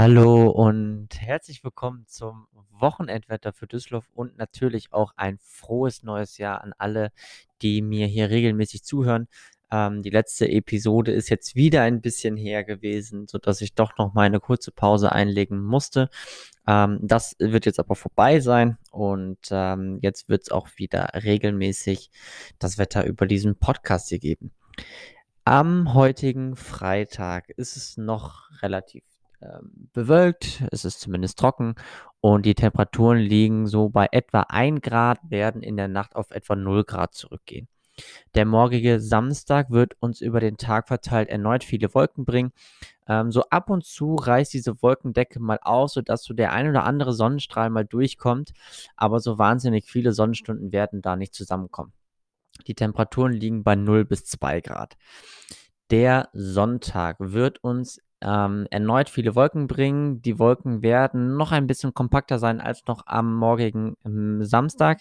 Hallo und herzlich willkommen zum Wochenendwetter für Düsseldorf und natürlich auch ein frohes neues Jahr an alle, die mir hier regelmäßig zuhören. Ähm, die letzte Episode ist jetzt wieder ein bisschen her gewesen, sodass ich doch noch mal eine kurze Pause einlegen musste. Ähm, das wird jetzt aber vorbei sein und ähm, jetzt wird es auch wieder regelmäßig das Wetter über diesen Podcast hier geben. Am heutigen Freitag ist es noch relativ bewölkt, es ist zumindest trocken und die Temperaturen liegen so bei etwa 1 Grad, werden in der Nacht auf etwa 0 Grad zurückgehen. Der morgige Samstag wird uns über den Tag verteilt erneut viele Wolken bringen. Ähm, so ab und zu reißt diese Wolkendecke mal aus, sodass so der ein oder andere Sonnenstrahl mal durchkommt, aber so wahnsinnig viele Sonnenstunden werden da nicht zusammenkommen. Die Temperaturen liegen bei 0 bis 2 Grad. Der Sonntag wird uns ähm, erneut viele Wolken bringen. Die Wolken werden noch ein bisschen kompakter sein als noch am morgigen ähm, Samstag.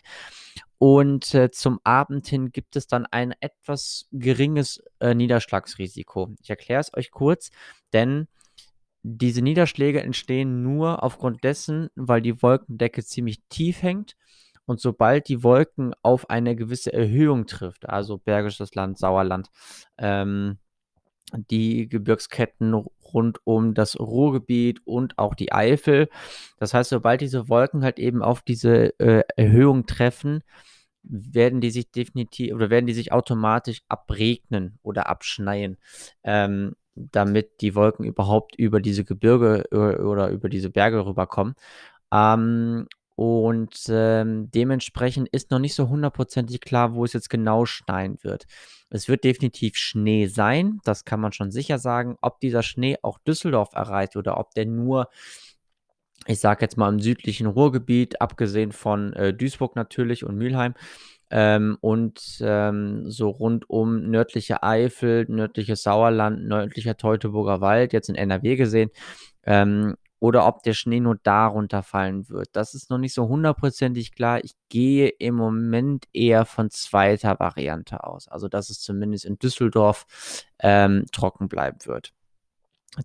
Und äh, zum Abend hin gibt es dann ein etwas geringes äh, Niederschlagsrisiko. Ich erkläre es euch kurz, denn diese Niederschläge entstehen nur aufgrund dessen, weil die Wolkendecke ziemlich tief hängt. Und sobald die Wolken auf eine gewisse Erhöhung trifft, also Bergisches Land, Sauerland, ähm, die Gebirgsketten rund um das Ruhrgebiet und auch die Eifel. Das heißt, sobald diese Wolken halt eben auf diese äh, Erhöhung treffen, werden die sich definitiv oder werden die sich automatisch abregnen oder abschneien, ähm, damit die Wolken überhaupt über diese Gebirge oder, äh, oder über diese Berge rüberkommen. Ähm, und ähm, dementsprechend ist noch nicht so hundertprozentig klar, wo es jetzt genau schneien wird. Es wird definitiv Schnee sein, das kann man schon sicher sagen. Ob dieser Schnee auch Düsseldorf erreicht oder ob der nur, ich sage jetzt mal im südlichen Ruhrgebiet, abgesehen von äh, Duisburg natürlich und Mülheim, ähm, und ähm, so rund um nördliche Eifel, nördliches Sauerland, nördlicher Teutoburger Wald, jetzt in NRW gesehen, ähm, oder ob der Schnee nur darunter fallen wird. Das ist noch nicht so hundertprozentig klar. Ich gehe im Moment eher von zweiter Variante aus. Also, dass es zumindest in Düsseldorf ähm, trocken bleiben wird.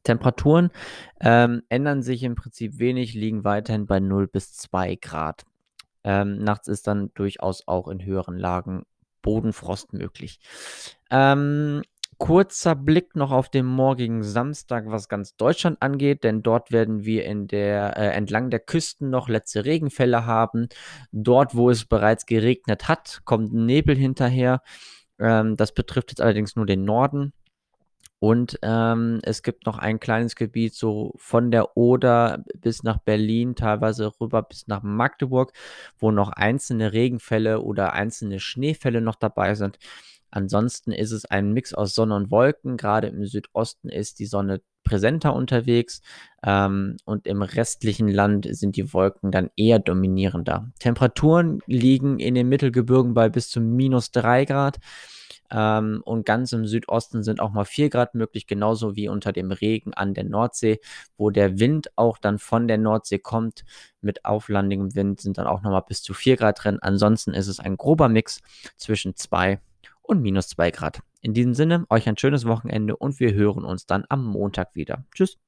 Temperaturen ähm, ändern sich im Prinzip wenig, liegen weiterhin bei 0 bis 2 Grad. Ähm, nachts ist dann durchaus auch in höheren Lagen Bodenfrost möglich. Ähm, kurzer Blick noch auf den morgigen Samstag, was ganz Deutschland angeht, denn dort werden wir in der, äh, entlang der Küsten noch letzte Regenfälle haben. Dort, wo es bereits geregnet hat, kommt Nebel hinterher. Ähm, das betrifft jetzt allerdings nur den Norden. Und ähm, es gibt noch ein kleines Gebiet, so von der Oder bis nach Berlin, teilweise rüber bis nach Magdeburg, wo noch einzelne Regenfälle oder einzelne Schneefälle noch dabei sind. Ansonsten ist es ein Mix aus Sonne und Wolken. Gerade im Südosten ist die Sonne präsenter unterwegs ähm, und im restlichen Land sind die Wolken dann eher dominierender. Temperaturen liegen in den Mittelgebirgen bei bis zu minus 3 Grad. Ähm, und ganz im Südosten sind auch mal 4 Grad möglich, genauso wie unter dem Regen an der Nordsee, wo der Wind auch dann von der Nordsee kommt. Mit auflandigem Wind sind dann auch nochmal bis zu 4 Grad drin. Ansonsten ist es ein grober Mix zwischen 2 und minus 2 Grad. In diesem Sinne, euch ein schönes Wochenende und wir hören uns dann am Montag wieder. Tschüss.